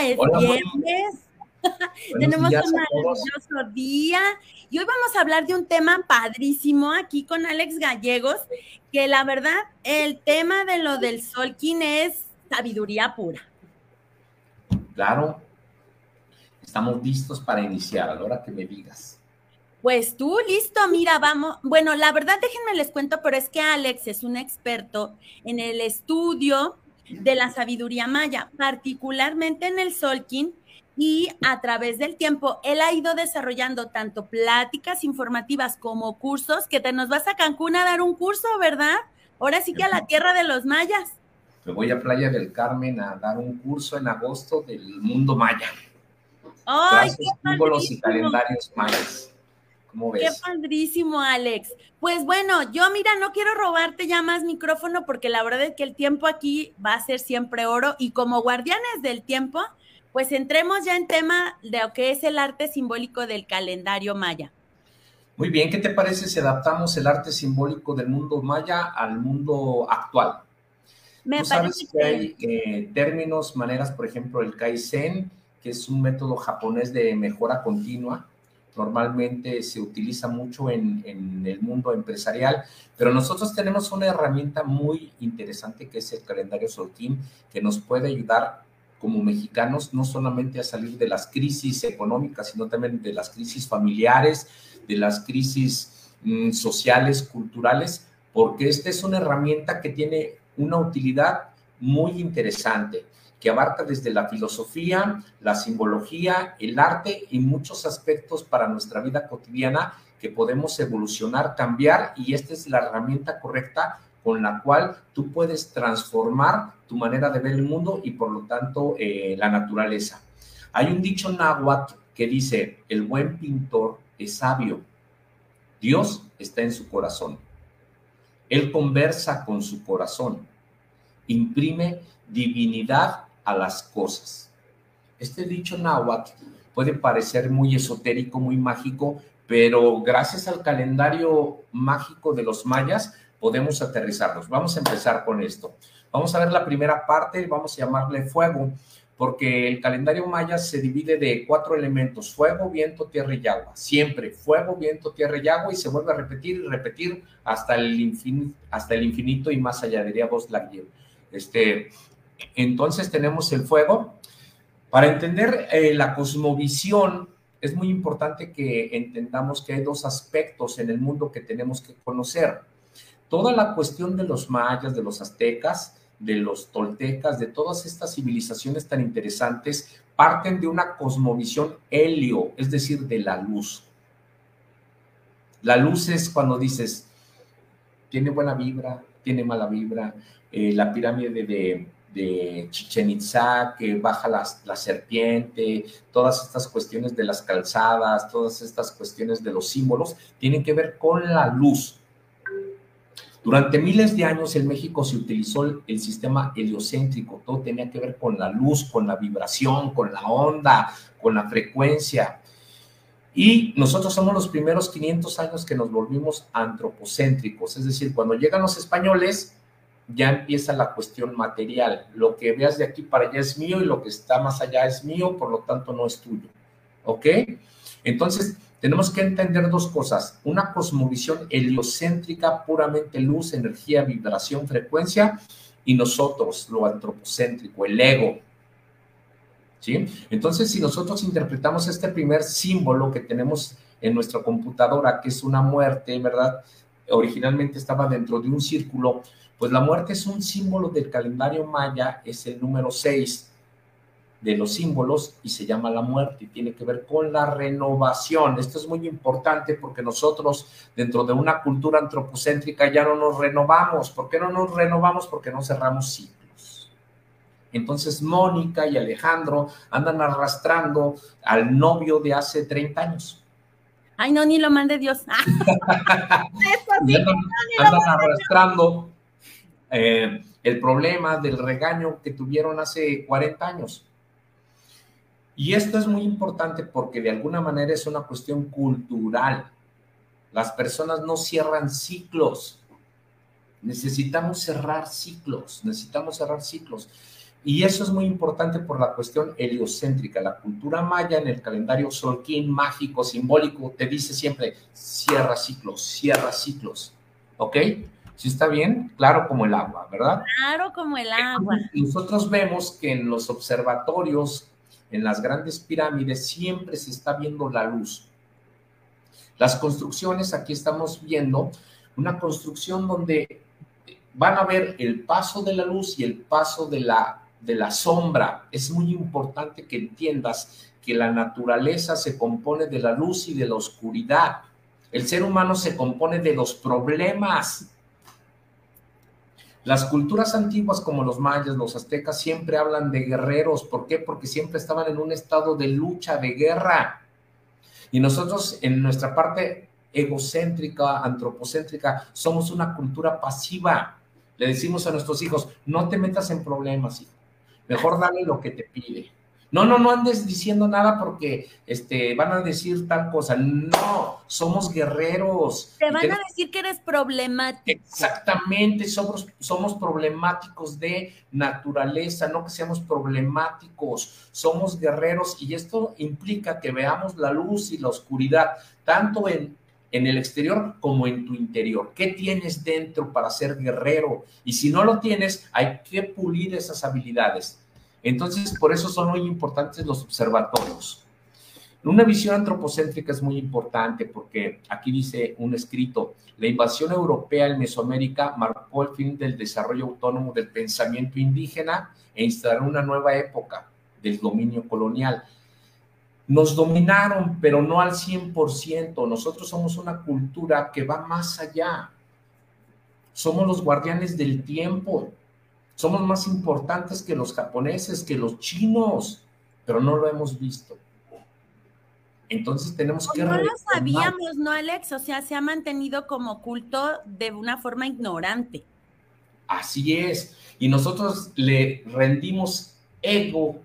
Es viernes. Tenemos un maravilloso día y hoy vamos a hablar de un tema padrísimo aquí con Alex Gallegos, que la verdad, el tema de lo del Solkin es sabiduría pura. Claro, estamos listos para iniciar a la hora que me digas. Pues tú, listo, mira, vamos. Bueno, la verdad, déjenme les cuento, pero es que Alex es un experto en el estudio de la sabiduría maya, particularmente en el Solkin, y a través del tiempo él ha ido desarrollando tanto pláticas informativas como cursos, que te nos vas a Cancún a dar un curso, ¿verdad? Ahora sí que a la tierra de los mayas. Me voy a Playa del Carmen a dar un curso en agosto del mundo maya. ¡Ay, qué símbolos y calendarios mayas. ¿Cómo ves? Qué padrísimo, Alex. Pues bueno, yo mira, no quiero robarte ya más micrófono porque la verdad es que el tiempo aquí va a ser siempre oro y como guardianes del tiempo, pues entremos ya en tema de lo que es el arte simbólico del calendario maya. Muy bien, ¿qué te parece si adaptamos el arte simbólico del mundo maya al mundo actual? Me Tú sabes que hay eh, términos, maneras, por ejemplo, el Kaizen, que es un método japonés de mejora continua, normalmente se utiliza mucho en, el mundo empresarial, pero nosotros tenemos una herramienta muy interesante que es el calendario Solkin, que nos puede ayudar como mexicanos no solamente a salir de las crisis económicas, sino también de las crisis familiares, de las crisis mm, sociales, culturales, porque esta es una herramienta que tiene una utilidad muy interesante que abarca desde la filosofía, la simbología, el arte y muchos aspectos para nuestra vida cotidiana que podemos evolucionar, cambiar y esta es la herramienta correcta con la cual tú puedes transformar tu manera de ver el mundo y por lo tanto eh, la naturaleza. Hay un dicho náhuatl que dice, el buen pintor es sabio, Dios está en su corazón, Él conversa con su corazón, imprime divinidad a las cosas. Este dicho náhuatl puede parecer muy esotérico, muy mágico, pero gracias al calendario mágico de los mayas, podemos aterrizarnos. Vamos a empezar con esto. Vamos a ver la primera parte, vamos a llamarle fuego, porque el calendario maya se divide de cuatro elementos, fuego, viento, tierra y agua. Siempre fuego, viento, tierra y agua y se vuelve a repetir y repetir hasta el infinito, hasta el infinito y más allá, diría vos Este, entonces tenemos el fuego. Para entender eh, la cosmovisión, es muy importante que entendamos que hay dos aspectos en el mundo que tenemos que conocer toda la cuestión de los mayas, de los aztecas, de los toltecas, de todas estas civilizaciones tan interesantes, parten de una cosmovisión helio, es decir, de la luz. La luz es cuando dices, tiene buena vibra, tiene mala vibra, eh, la pirámide de, de Chichen Itza, que baja la serpiente, todas estas cuestiones de las calzadas, todas estas cuestiones de los símbolos, tienen que ver con la luz. Durante miles de años en México se utilizó el, sistema heliocéntrico, todo tenía que ver con la luz, con la vibración, con la onda, con la frecuencia. Y nosotros somos los primeros 500 años que nos volvimos antropocéntricos, es decir, cuando llegan los españoles, ya empieza la cuestión material. Lo que veas de aquí para allá es mío y lo que está más allá es mío, por lo tanto no es tuyo. ¿Ok? Entonces, tenemos que entender dos cosas. Una cosmovisión heliocéntrica, puramente luz, energía, vibración, frecuencia, y nosotros, lo antropocéntrico, el ego. ¿Sí? Entonces, si nosotros interpretamos este primer símbolo que tenemos en nuestra computadora, que es una muerte, ¿verdad? Originalmente estaba dentro de un círculo, pues la muerte es un símbolo del calendario maya, es el número 6 de los símbolos y se llama la muerte y tiene que ver con la renovación. Esto es muy importante porque nosotros dentro de una cultura antropocéntrica ya no nos renovamos. ¿Por qué no nos renovamos? Porque no cerramos ciclos. Entonces Mónica y Alejandro andan arrastrando al novio de hace 30 años. Ay, no, ni lo mande Dios. andan, arrastrando eh, el problema del regaño que tuvieron hace 40 años. Y esto es muy importante porque de alguna manera es una cuestión cultural. Las personas no cierran ciclos. Necesitamos cerrar ciclos, necesitamos cerrar ciclos. Y eso es muy importante por la cuestión heliocéntrica. La cultura maya en el calendario solquín mágico, simbólico, te dice siempre, cierra ciclos, cierra ciclos. ¿Ok? ¿Sí está bien? Claro como el agua, ¿verdad? Claro como el agua. Nosotros vemos que en los observatorios, en las grandes pirámides, siempre se está viendo la luz. Las construcciones, aquí estamos viendo una construcción donde van a ver el paso de la luz y el paso de la, de la sombra. Es muy importante que entiendas que la naturaleza se compone de la luz y de la oscuridad. El ser humano se compone de los problemas. Las culturas antiguas como los mayas, los aztecas, siempre hablan de guerreros. ¿Por qué? Porque siempre estaban en un estado de lucha, de guerra. Y nosotros en nuestra parte egocéntrica, antropocéntrica, somos una cultura pasiva. Le decimos a nuestros hijos, no te metas en problemas, hijo. Mejor dale lo que te pide. No, no, no andes diciendo nada porque este, van a decir tal cosa. No, somos guerreros. Te van a decir que eres problemático. Exactamente, somos, somos problemáticos de naturaleza, no que seamos problemáticos. Somos guerreros y esto implica que veamos la luz y la oscuridad, tanto en en el exterior como en tu interior. ¿Qué tienes dentro para ser guerrero? Y si no lo tienes, hay que pulir esas habilidades. Entonces, por eso son muy importantes los observatorios. Una visión antropocéntrica es muy importante porque aquí dice un escrito, la invasión europea en Mesoamérica marcó el fin del desarrollo autónomo del pensamiento indígena e instauró una nueva época del dominio colonial nos dominaron, pero no al 100%. Nosotros somos una cultura que va más allá. Somos los guardianes del tiempo. Somos más importantes que los japoneses, que los chinos, pero no lo hemos visto. Entonces tenemos que... No lo sabíamos, ¿no, Alex? O sea, se ha mantenido como culto de una forma ignorante. Así es. Y nosotros le rendimos ego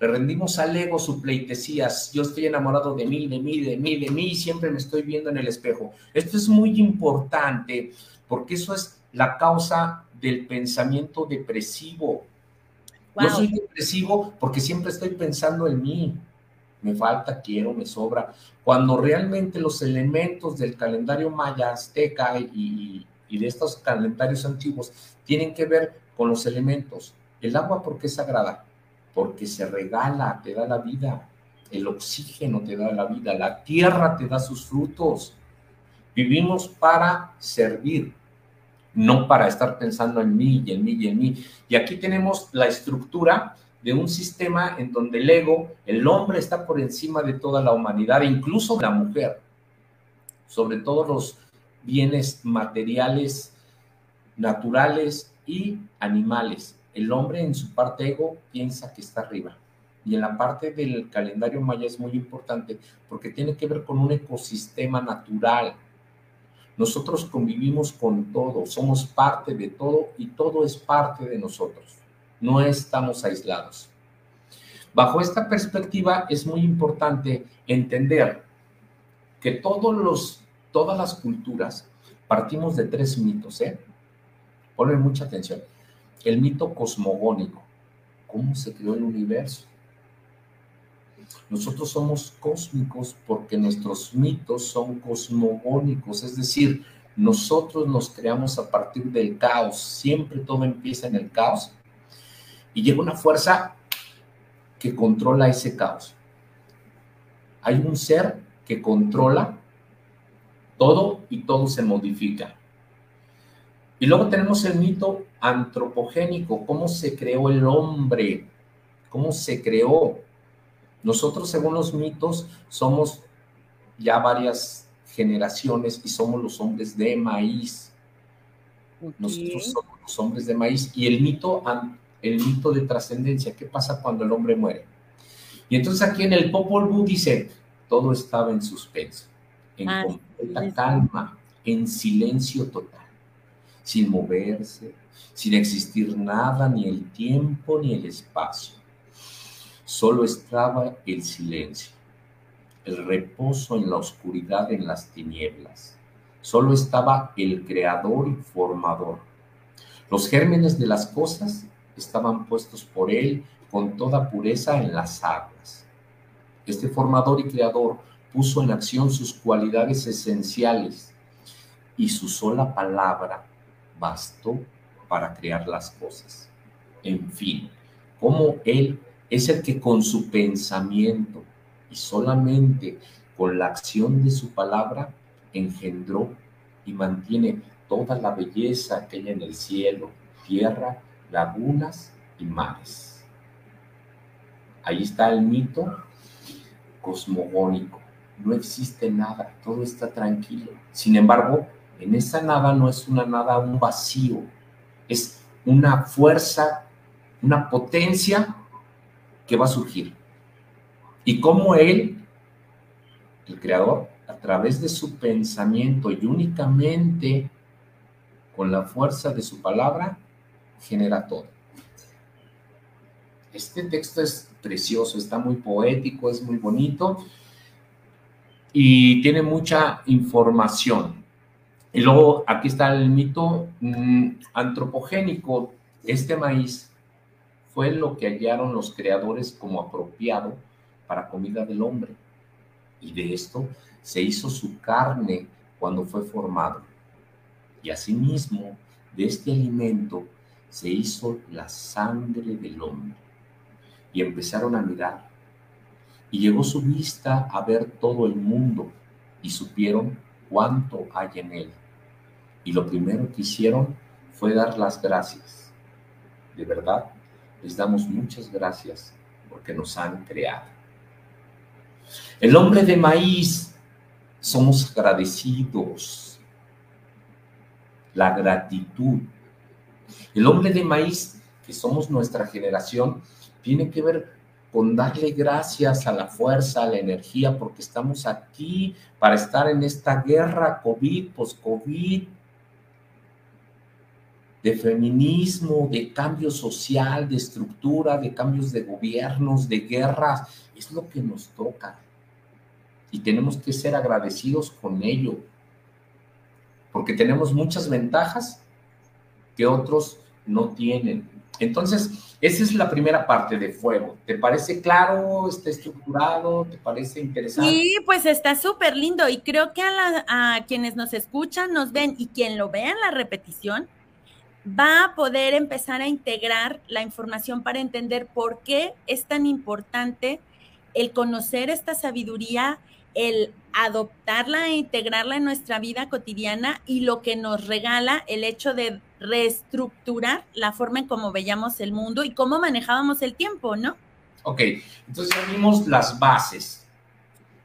le rendimos al ego su pleitesías. Yo estoy enamorado de mí, de mí, de mí, de mí, y siempre me estoy viendo en el espejo. Esto es muy importante porque eso es la causa del pensamiento depresivo. Yo soy depresivo porque siempre estoy pensando en mí. Me falta, quiero, me sobra. Cuando realmente los elementos del calendario maya, azteca y, y de estos calendarios antiguos tienen que ver con los elementos. El agua porque es sagrada, porque se regala, te da la vida, el oxígeno te da la vida, la tierra te da sus frutos. Vivimos para servir, no para estar pensando en mí y en mí y en mí. Y aquí tenemos la estructura de un sistema en donde el ego, el hombre está por encima de toda la humanidad, incluso la mujer, sobre todos los bienes materiales, naturales y animales el hombre en su parte ego piensa que está arriba. Y en la parte del calendario maya es muy importante porque tiene que ver con un ecosistema natural. Nosotros convivimos con todo, somos parte de todo y todo es parte de nosotros. No estamos aislados. Bajo esta perspectiva es muy importante entender que todos los, todas las culturas partimos de tres mitos, ¿eh? Ponle mucha atención el mito cosmogónico. ¿Cómo se creó el universo? Nosotros somos cósmicos porque nuestros mitos son cosmogónicos, es decir, nosotros nos creamos a partir del caos, siempre todo empieza en el caos y llega una fuerza que controla ese caos. Hay un ser que controla todo y todo se modifica. Y luego tenemos el mito antropogénico, cómo se creó el hombre, cómo se creó. Nosotros, según los mitos, somos ya varias generaciones y somos los hombres de maíz. Nosotros somos los hombres de maíz. Y el mito, el mito de trascendencia, ¿qué pasa cuando el hombre muere? Y entonces aquí en el Popol Vuh dice, todo estaba en suspenso, en ah, completa calma, en silencio total sin moverse, sin existir nada, ni el tiempo ni el espacio. Solo estaba el silencio, el reposo en la oscuridad, en las tinieblas. Solo estaba el creador y formador. Los gérmenes de las cosas estaban puestos por él con toda pureza en las aguas. Este formador y creador puso en acción sus cualidades esenciales y su sola palabra bastó para crear las cosas. En fin, como Él es el que con su pensamiento y solamente con la acción de su palabra engendró y mantiene toda la belleza que hay en el cielo, tierra, lagunas y mares. Ahí está el mito cosmogónico. No existe nada, todo está tranquilo. Sin embargo, en esa nada no es una nada, un vacío, es una fuerza, una potencia que va a surgir. Y como Él, el Creador, a través de su pensamiento y únicamente con la fuerza de su palabra, genera todo. Este texto es precioso, está muy poético, es muy bonito y tiene mucha información. Y luego aquí está el mito mm, antropogénico. Este maíz fue lo que hallaron los creadores como apropiado para comida del hombre. Y de esto se hizo su carne cuando fue formado. Y asimismo, de este alimento se hizo la sangre del hombre. Y empezaron a mirar. Y llegó su vista a ver todo el mundo y supieron cuánto hay en él. Y lo primero que hicieron fue dar las gracias. De verdad, les damos muchas gracias porque nos han creado. El hombre de maíz, somos agradecidos. La gratitud. El hombre de maíz, que somos nuestra generación, tiene que ver con darle gracias a la fuerza, a la energía, porque estamos aquí para estar en esta guerra COVID, post-COVID, de feminismo, de cambio social, de estructura, de cambios de gobiernos, de guerras. Es lo que nos toca. Y tenemos que ser agradecidos con ello, porque tenemos muchas ventajas que otros no tienen. Entonces, esa es la primera parte de fuego. ¿Te parece claro? ¿Está estructurado? ¿Te parece interesante? Sí, pues está súper lindo y creo que a, a, quienes nos escuchan, nos ven y quien lo vea en la repetición, va a poder empezar a integrar la información para entender por qué es tan importante el conocer esta sabiduría, el adoptarla e integrarla en nuestra vida cotidiana y lo que nos regala el hecho de reestructurar la forma en cómo veíamos el mundo y cómo manejábamos el tiempo, ¿no? Ok, entonces ya las bases.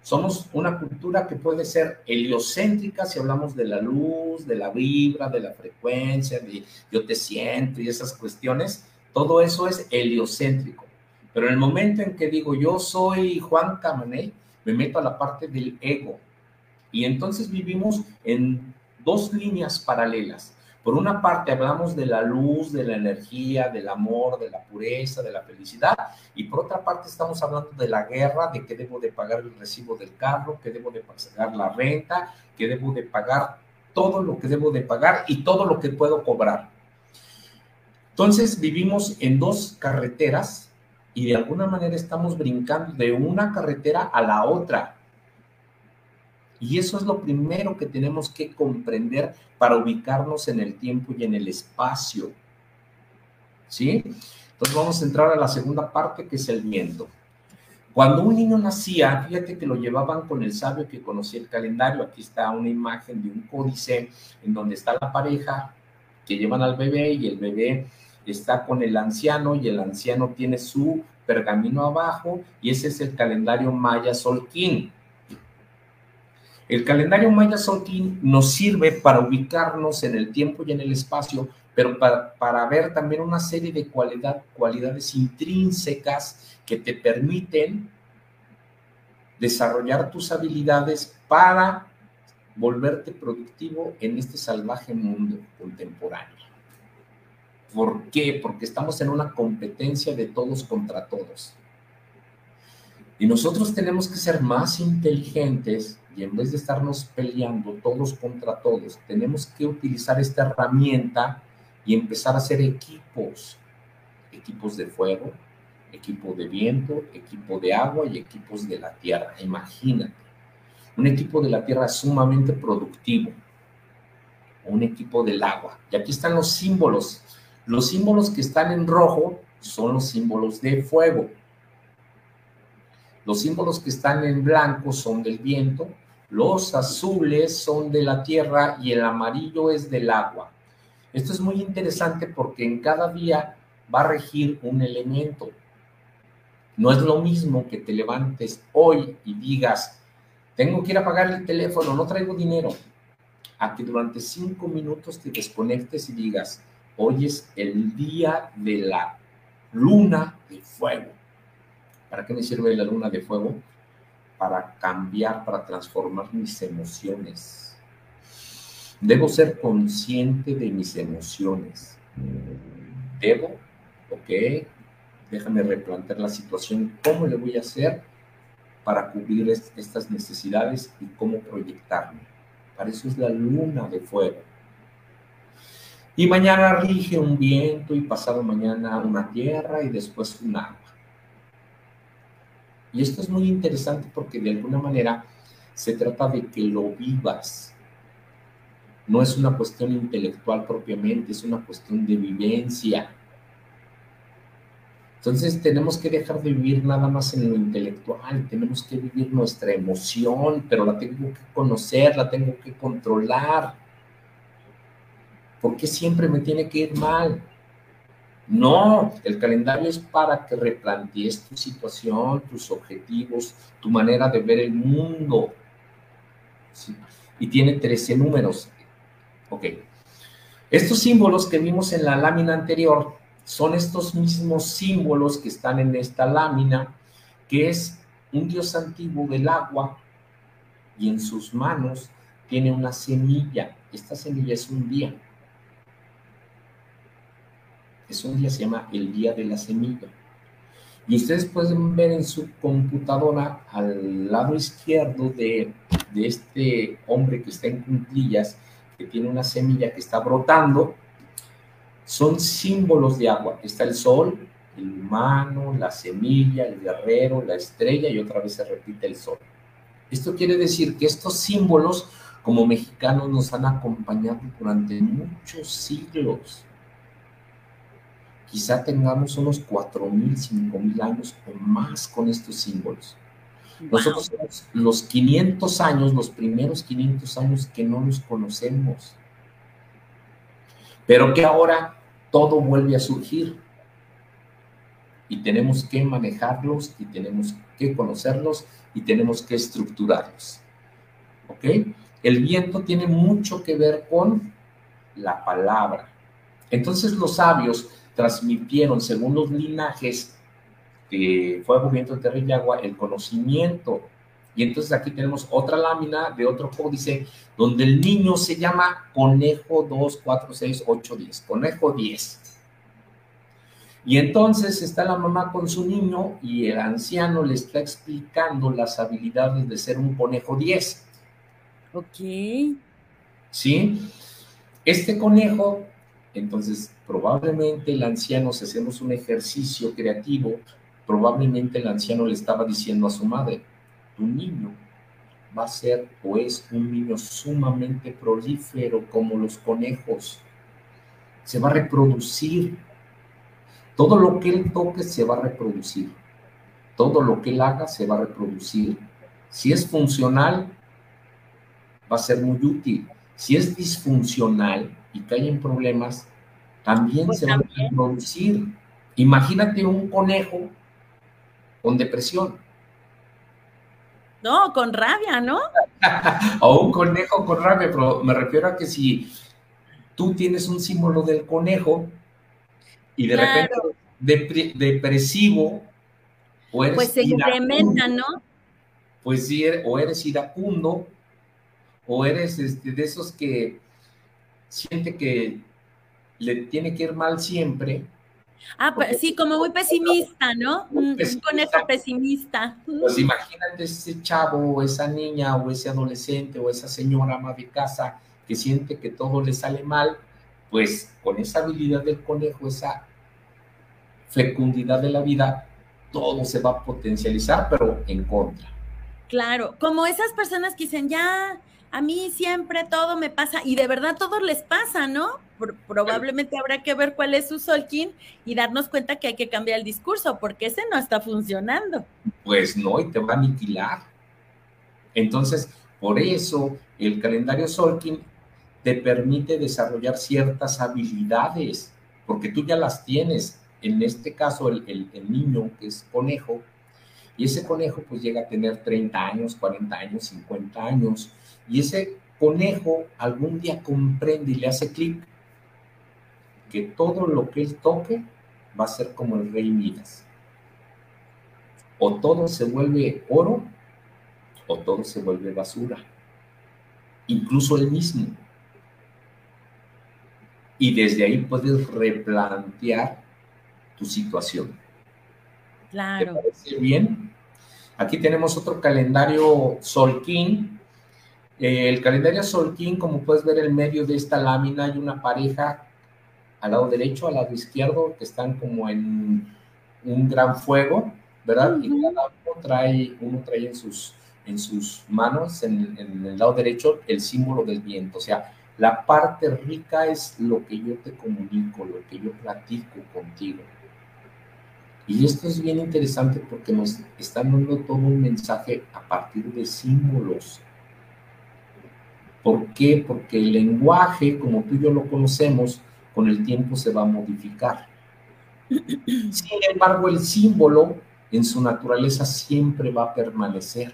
Somos una cultura que puede ser heliocéntrica si hablamos de la luz, de la vibra, de la frecuencia, de yo te siento y esas cuestiones. Todo eso es heliocéntrico. Pero en el momento en que digo yo soy Juan Camaney, me meto a la parte del ego. Y entonces vivimos en dos líneas paralelas. Por una parte hablamos de la luz, de la energía, del amor, de la pureza, de la felicidad, y por otra parte estamos hablando de la guerra, de que debo de pagar el recibo del carro, que debo de pagar la renta, que debo de pagar todo lo que debo de pagar y todo lo que puedo cobrar. Entonces vivimos en dos carreteras y de alguna manera estamos brincando de una carretera a la otra. Y eso es lo primero que tenemos que comprender para ubicarnos en el tiempo y en el espacio. ¿Sí? Entonces vamos a entrar a la segunda parte que es el viento. Cuando un niño nacía, fíjate que lo llevaban con el sabio que conocía el calendario. Aquí está una imagen de un códice en donde está la pareja que llevan al bebé y el bebé está con el anciano y el anciano tiene su pergamino abajo y ese es el calendario maya solquín. El calendario Maya Solkin nos sirve para ubicarnos en el tiempo y en el espacio, pero para, ver también una serie de cualidades intrínsecas que te permiten desarrollar tus habilidades para volverte productivo en este salvaje mundo contemporáneo. ¿Por qué? Porque estamos en una competencia de todos contra todos. Y nosotros tenemos que ser más inteligentes y en vez de estarnos peleando todos contra todos, tenemos que utilizar esta herramienta y empezar a hacer equipos. equipos de fuego, equipo de viento, equipo de agua y equipos de la tierra. Imagínate, un equipo de la tierra sumamente productivo, un equipo del agua. Y aquí están los símbolos. Los símbolos que están en rojo son los símbolos de fuego. Los símbolos que están en blanco son del viento, los azules son de la tierra y el amarillo es del agua. Esto es muy interesante porque en cada día va a regir un elemento. No es lo mismo que te levantes hoy y digas, tengo que ir a pagar el teléfono, no traigo dinero, a que durante cinco minutos te desconectes y digas, hoy es el día de la luna de fuego. ¿Para qué me sirve la luna de fuego? Para cambiar, para transformar mis emociones. Debo ser consciente de mis emociones. Debo, ok, déjame replantear la situación, cómo le voy a hacer para cubrir estas necesidades y cómo proyectarme. Para eso es la luna de fuego. Y mañana rige un viento y pasado mañana una tierra y después un agua. Y esto es muy interesante porque de alguna manera se trata de que lo vivas. No es una cuestión intelectual propiamente, es una cuestión de vivencia. Entonces tenemos que dejar de vivir nada más en lo intelectual, tenemos que vivir nuestra emoción, pero la tengo que conocer, la tengo que controlar. ¿Por qué siempre me tiene que ir mal? No, el calendario es para que replantees tu situación, tus objetivos, tu manera de ver el mundo. Y tiene 13 números. Ok. Estos símbolos que vimos en la lámina anterior son estos mismos símbolos que están en esta lámina, que es un dios antiguo del agua y en sus manos tiene una semilla. Esta semilla es un día. Es un día, se llama el día de la semilla. Y ustedes pueden ver en su computadora al lado izquierdo de, de este hombre que está en puntillas, que tiene una semilla que está brotando, son símbolos de agua. Está el sol, el humano, la semilla, el guerrero, la estrella y otra vez se repite el sol. Esto quiere decir que estos símbolos como mexicanos nos han acompañado durante muchos siglos. Quizá tengamos unos 4.000, 5.000 años o más con estos símbolos. Nosotros somos los 500 años, los primeros 500 años que no los conocemos pero que ahora todo vuelve a surgir y tenemos que manejarlos y tenemos que conocerlos y tenemos que estructurarlos. ¿Ok? El viento tiene mucho que ver con la palabra. Entonces los sabios transmitieron, según los linajes de fuego, viento, tierra y agua, el conocimiento y entonces aquí tenemos otra lámina de otro códice donde el niño se llama conejo 2, 4, 6, 8, 10. Conejo 10. Y entonces está la mamá con su niño y el anciano le está explicando las habilidades de ser un conejo 10. Ok. ¿Sí? Este conejo, entonces probablemente el anciano, si hacemos un ejercicio creativo, probablemente el anciano le estaba diciendo a su madre, tu niño va a ser o es un niño sumamente prolífero como los conejos. Se va a reproducir. Todo lo que él toque se va a reproducir. Todo lo que él haga se va a reproducir. Si es funcional, va a ser muy útil. Si es disfuncional y cae en problemas, también pues se va a reproducir. Imagínate un conejo con depresión no, con rabia, ¿no? o un conejo con rabia, pero me refiero a que si tú tienes un símbolo del conejo y de repente depresivo, o eres pues se incrementa, ¿no? Pues sí, er, o eres iracundo, o eres este, de esos que siente que le tiene que ir mal siempre, Ah, sí, como muy pesimista, ¿no? Un conejo pesimista. Pues imagínate ese chavo o esa niña o ese adolescente o esa señora ama de casa que siente que todo le sale mal, pues con esa habilidad del conejo, esa fecundidad de la vida, todo se va a potencializar, pero en contra. Claro, como esas personas que dicen, ya, a mí siempre todo me pasa, y de verdad todo les pasa, ¿no? Probablemente habrá que ver cuál es su Solkin y darnos cuenta que hay que cambiar el discurso, porque ese no está funcionando. Pues no, y te va a aniquilar. Entonces, por eso el calendario Solkin te permite desarrollar ciertas habilidades, porque tú ya las tienes. En este caso, el, el, niño que es conejo, y ese conejo pues llega a tener 30 años, 40 años, 50 años, y ese conejo algún día comprende y le hace clic que todo lo que él toque va a ser como el rey Midas. O todo se vuelve oro o todo se vuelve basura. Incluso él mismo. Y desde ahí puedes replantear tu situación. Claro. ¿Te parece bien? Aquí tenemos otro calendario Solkin. Eh, el calendario Solkin, como puedes ver en medio de esta lámina, hay una pareja al lado derecho, al lado izquierdo, que están como en un gran fuego, ¿verdad? Y cada uno trae, uno trae en sus, en sus manos, en, en, el lado derecho, el símbolo del viento. O sea, la parte rica es lo que yo te comunico, lo que yo platico contigo. Y esto es bien interesante porque nos están dando todo un mensaje a partir de símbolos. ¿Por qué? Porque el lenguaje, como tú y yo lo conocemos, con el tiempo se va a modificar. Sin embargo, el símbolo en su naturaleza siempre va a permanecer.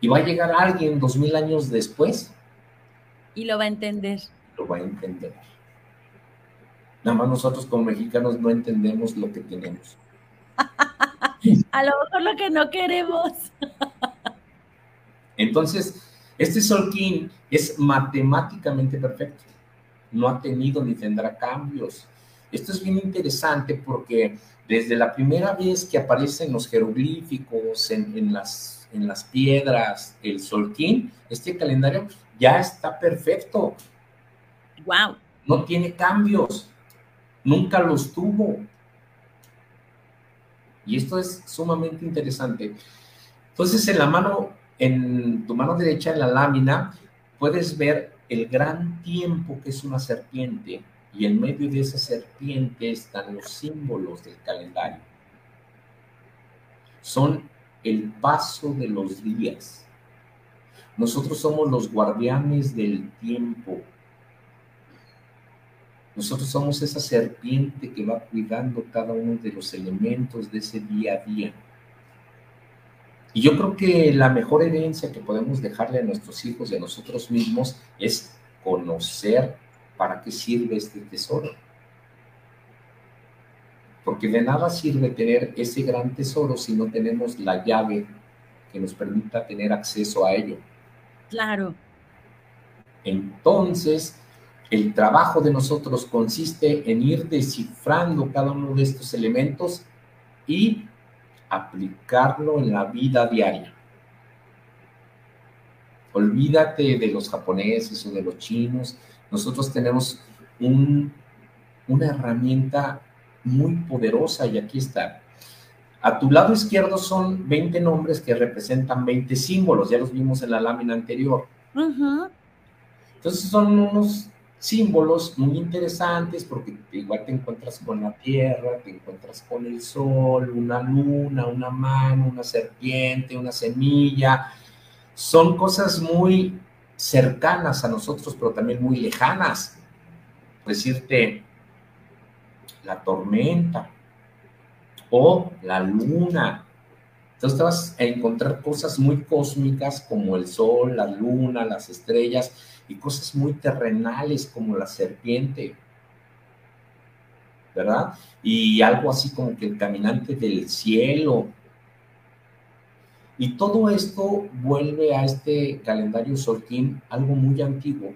Y va a llegar alguien dos mil años después. Y lo va a entender. Lo va a entender. Nada más nosotros como mexicanos no entendemos lo que tenemos. a lo mejor lo que no queremos. Entonces, este Solkin es matemáticamente perfecto no ha tenido ni tendrá cambios. Esto es bien interesante porque desde la primera vez que aparecen los jeroglíficos en, las, en las piedras, el solquín, este calendario ya está perfecto. Wow. No tiene cambios. Nunca los tuvo. Y esto es sumamente interesante. Entonces, en la mano, en tu mano derecha, en la lámina, puedes ver el gran tiempo que es una serpiente y en medio de esa serpiente están los símbolos del calendario. Son el paso de los días. Nosotros somos los guardianes del tiempo. Nosotros somos esa serpiente que va cuidando cada uno de los elementos de ese día a día. Y yo creo que la mejor herencia que podemos dejarle a nuestros hijos y a nosotros mismos es conocer para qué sirve este tesoro. Porque de nada sirve tener ese gran tesoro si no tenemos la llave que nos permita tener acceso a ello. Claro. Entonces, el trabajo de nosotros consiste en ir descifrando cada uno de estos elementos y aplicarlo en la vida diaria. Olvídate de los japoneses o de los chinos. Nosotros tenemos una herramienta muy poderosa y aquí está. A tu lado izquierdo son 20 nombres que representan 20 símbolos, ya los vimos en la lámina anterior. Entonces son unos símbolos muy interesantes porque igual te encuentras con la tierra, te encuentras con el sol, una luna, una mano, una serpiente, una semilla. Son cosas muy cercanas a nosotros, pero también muy lejanas. Decirte la tormenta o la luna. Entonces te vas a encontrar cosas muy cósmicas como el sol, la luna, las estrellas y cosas muy terrenales como la serpiente, ¿verdad? Y algo así como que el caminante del cielo. Y todo esto vuelve a este calendario Solquín algo muy antiguo,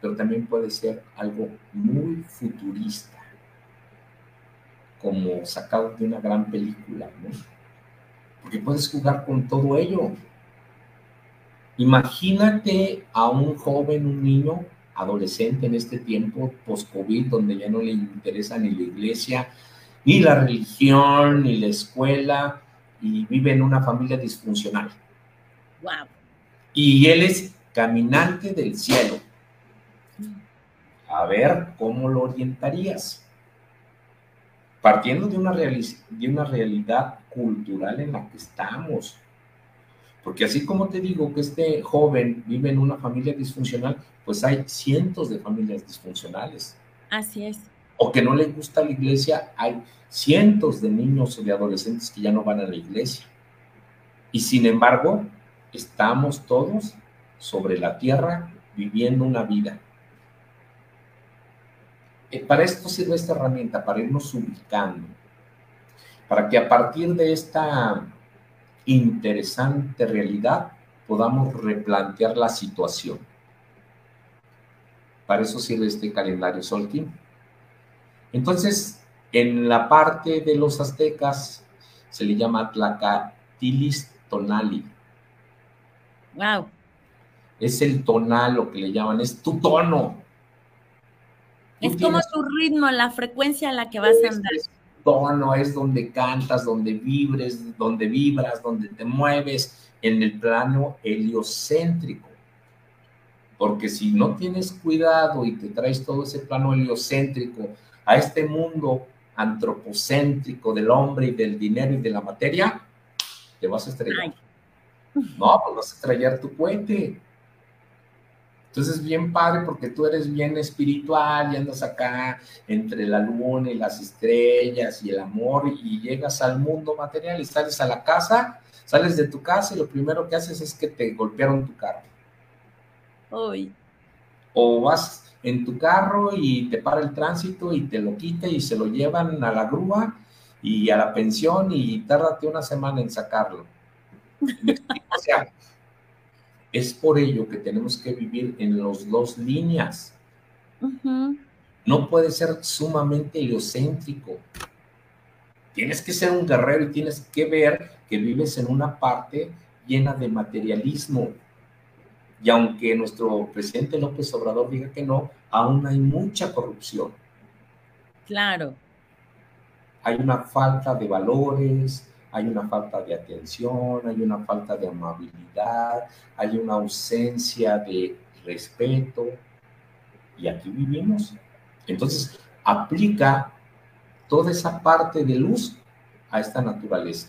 pero también puede ser algo muy futurista, como sacado de una gran película, ¿no? Porque puedes jugar con todo ello. Imagínate a un joven, un niño, adolescente en este tiempo post-COVID, donde ya no le interesa ni la iglesia, ni la religión, ni la escuela, y vive en una familia disfuncional. Wow. Y él es caminante del cielo. A ver, ¿cómo lo orientarías? Partiendo de una, de una realidad cultural en la que estamos. Porque así como te digo que este joven vive en una familia disfuncional, pues hay cientos de familias disfuncionales. Así es. O que no le gusta la iglesia, hay cientos de niños y de adolescentes que ya no van a la iglesia. Y sin embargo, estamos todos sobre la tierra viviendo una vida. Eh, para esto sirve esta herramienta, para irnos ubicando, para que a partir de esta interesante realidad podamos replantear la situación. Para eso sirve este calendario Solkin. Entonces, en la parte de los aztecas se le llama Tlacatilis tonali. Wow. Es el tonal, lo que le llaman, es tu tono. Es como tu ritmo, la frecuencia a la que vas a andar. Es tono, es donde cantas, donde vibres, donde vibras, donde te mueves en el plano heliocéntrico. Porque si no tienes cuidado y te traes todo ese plano heliocéntrico a este mundo antropocéntrico del hombre y del dinero y de la materia, te vas a estrellar. No, pues vas a estrellar tu puente. Entonces, bien padre porque tú eres bien espiritual y andas acá entre la luna y las estrellas y el amor y llegas al mundo material y sales a la casa, sales de tu casa y lo primero que haces es que te golpearon tu carro. O vas en tu carro y te para el tránsito y te lo quita y se lo llevan a la grúa y a la pensión y tárdate una semana en sacarlo. o sea, es por ello que tenemos que vivir en las dos líneas. No puede ser sumamente heliocéntrico. Tienes que ser un guerrero y tienes que ver que vives en una parte llena de materialismo. Y aunque nuestro presidente López Obrador diga que no, aún hay mucha corrupción. Claro. Hay una falta de valores, hay una falta de atención, hay una falta de amabilidad, hay una ausencia de respeto. Y aquí vivimos. Entonces, aplica toda esa parte de luz a esta naturaleza.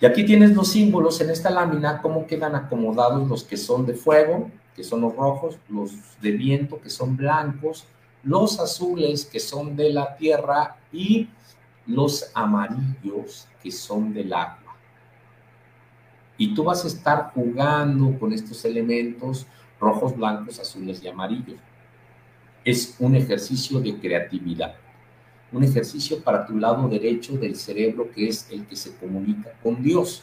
Y aquí tienes los símbolos en esta lámina, cómo quedan acomodados los que son de fuego, que son los rojos, los de viento, que son blancos, los azules, que son de la tierra, y los amarillos que son del agua. Y tú vas a estar jugando con estos elementos rojos, blancos, azules y amarillos. Es un ejercicio de creatividad, un ejercicio para tu lado derecho del cerebro que es el que se comunica con Dios,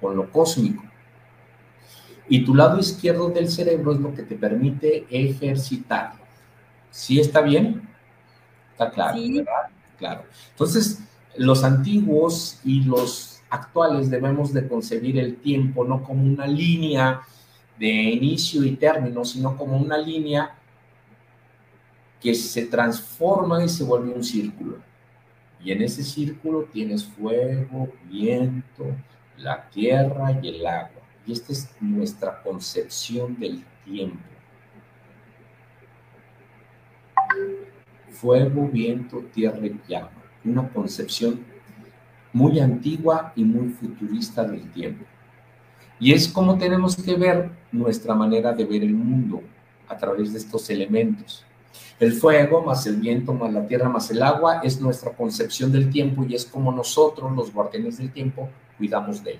con lo cósmico. Y tu lado izquierdo del cerebro es lo que te permite ejercitar. ¿Sí está bien? Está claro, ¿verdad? Claro. Entonces, los antiguos y los actuales debemos de concebir el tiempo no como una línea de inicio y término, sino como una línea que se transforma y se vuelve un círculo. Y en ese círculo tienes fuego, viento, la tierra y el agua. Y esta es nuestra concepción del tiempo. Fuego, viento, tierra y llama. Una concepción muy antigua y muy futurista del tiempo. Y es como tenemos que ver nuestra manera de ver el mundo a través de estos elementos. El fuego, más el viento, más la tierra, más el agua, es nuestra concepción del tiempo y es como nosotros, los guardianes del tiempo, cuidamos de él.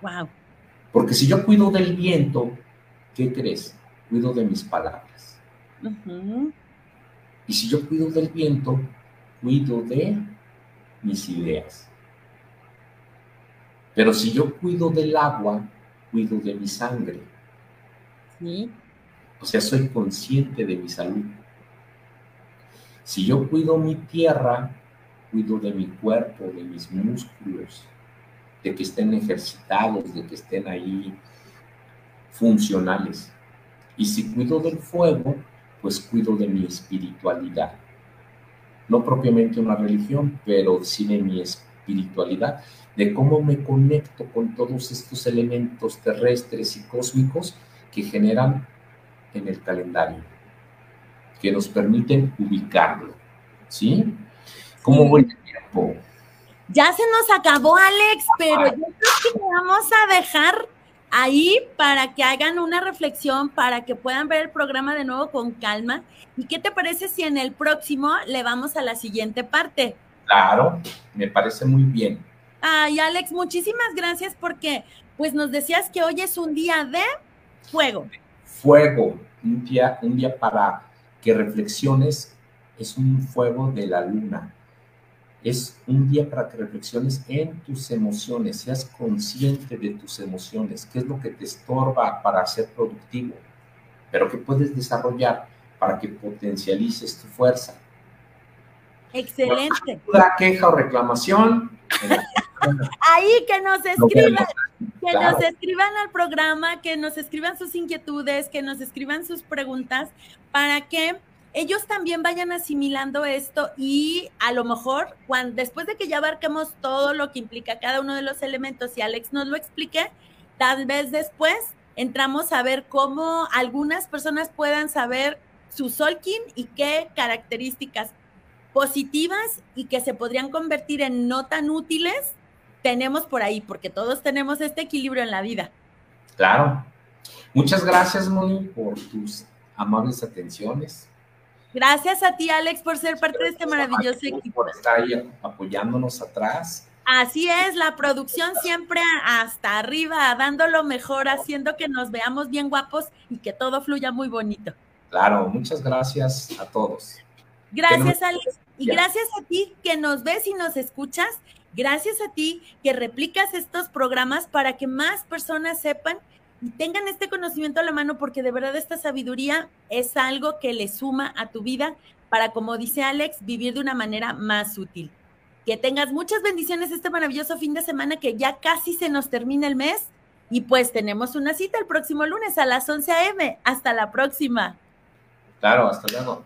Wow. Porque si yo cuido del viento, ¿qué crees? Cuido de mis palabras. Y si yo cuido del viento, cuido de mis ideas. Pero si yo cuido del agua, cuido de mi sangre. ¿Sí? O sea, soy consciente de mi salud. Si yo cuido mi tierra, cuido de mi cuerpo, de mis músculos, de que estén ejercitados, de que estén ahí funcionales. Y si cuido del fuego, pues cuido de mi espiritualidad. No propiamente una religión, pero sí de mi espiritualidad, de cómo me conecto con todos estos elementos terrestres y cósmicos que generan en el calendario, que nos permiten ubicarlo. ¿Sí? ¿Cómo voy de tiempo? Ya se nos acabó, Alex, pero yo creo que vamos a dejar ahí para que hagan una reflexión, para que puedan ver el programa de nuevo con calma. ¿Y qué te parece si en el próximo le vamos a la siguiente parte? Claro, me parece muy bien. Ay, Alex, muchísimas gracias porque pues nos decías que hoy es un día de fuego. Fuego, un día, un día para que reflexiones, es un fuego de la luna es un día para que reflexiones en tus emociones, seas consciente de tus emociones, qué es lo que te estorba para ser productivo, pero que puedes desarrollar para que potencialices tu fuerza. Excelente. Duda, queja o reclamación. Ahí que nos escriban, que nos escriban al programa, que nos escriban sus inquietudes, que nos escriban sus preguntas, para que ellos también vayan asimilando esto y a lo mejor cuando, después de que ya abarquemos todo lo que implica cada uno de los elementos y Alex nos lo explique, tal vez después entramos a ver cómo algunas personas puedan saber su Solkin y qué características positivas y que se podrían convertir en no tan útiles tenemos por ahí, porque todos tenemos este equilibrio en la vida. Claro. Muchas gracias, Moni, por tus amables atenciones. Gracias a ti, Alex, por ser parte de este maravilloso equipo. Por estar ahí apoyándonos atrás. Así es, la producción siempre hasta arriba, dando lo mejor, haciendo que nos veamos bien guapos y que todo fluya muy bonito. Claro, muchas gracias a todos. Gracias, Alex. Y gracias a ti que nos ves y nos escuchas. Gracias a ti que replicas estos programas para que más personas sepan y tengan este conocimiento a la mano porque de verdad esta sabiduría es algo que le suma a tu vida para, como dice Alex, vivir de una manera más útil. Que tengas muchas bendiciones este maravilloso fin de semana que ya casi se nos termina el mes y pues tenemos una cita el próximo lunes a las 11 a.m. Hasta la próxima. Claro, hasta luego.